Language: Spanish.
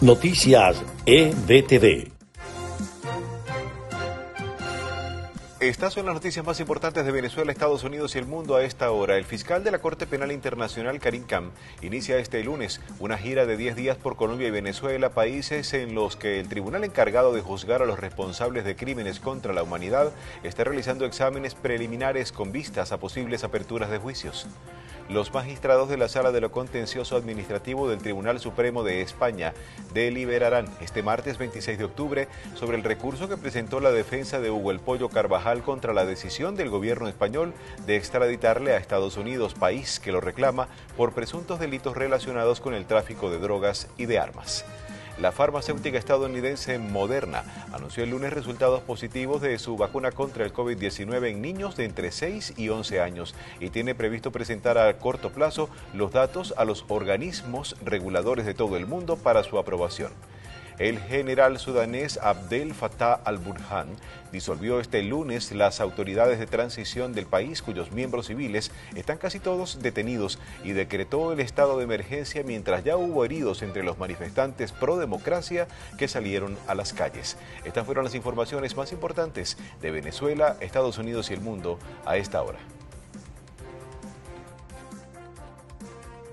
Noticias EBTV. Estas son las noticias más importantes de Venezuela, Estados Unidos y el mundo a esta hora. El fiscal de la Corte Penal Internacional, Karim Khan, inicia este lunes una gira de 10 días por Colombia y Venezuela, países en los que el tribunal encargado de juzgar a los responsables de crímenes contra la humanidad está realizando exámenes preliminares con vistas a posibles aperturas de juicios. Los magistrados de la Sala de lo Contencioso Administrativo del Tribunal Supremo de España deliberarán este martes 26 de octubre sobre el recurso que presentó la defensa de Hugo El Pollo Carvajal contra la decisión del gobierno español de extraditarle a Estados Unidos, país que lo reclama por presuntos delitos relacionados con el tráfico de drogas y de armas. La farmacéutica estadounidense Moderna anunció el lunes resultados positivos de su vacuna contra el COVID-19 en niños de entre 6 y 11 años y tiene previsto presentar a corto plazo los datos a los organismos reguladores de todo el mundo para su aprobación. El general sudanés Abdel Fattah al-Burhan disolvió este lunes las autoridades de transición del país cuyos miembros civiles están casi todos detenidos y decretó el estado de emergencia mientras ya hubo heridos entre los manifestantes pro democracia que salieron a las calles. Estas fueron las informaciones más importantes de Venezuela, Estados Unidos y el mundo a esta hora.